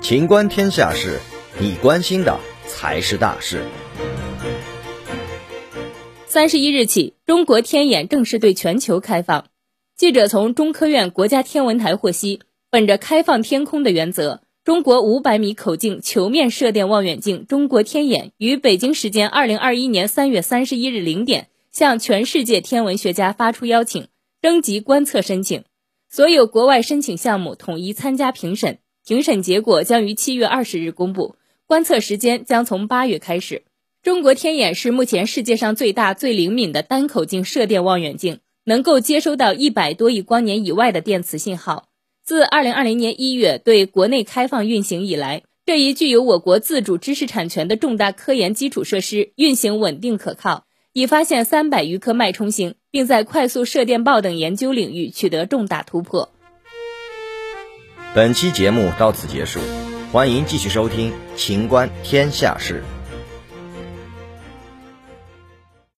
情观天下事，你关心的才是大事。三十一日起，中国天眼正式对全球开放。记者从中科院国家天文台获悉，本着开放天空的原则，中国五百米口径球面射电望远镜“中国天眼”于北京时间二零二一年三月三十一日零点向全世界天文学家发出邀请，征集观测申请。所有国外申请项目统一参加评审，评审结果将于七月二十日公布。观测时间将从八月开始。中国天眼是目前世界上最大、最灵敏的单口径射电望远镜，能够接收到一百多亿光年以外的电磁信号。自二零二零年一月对国内开放运行以来，这一具有我国自主知识产权的重大科研基础设施运行稳定可靠，已发现三百余颗脉冲星，并在快速射电报等研究领域取得重大突破。本期节目到此结束，欢迎继续收听《秦观天下事》。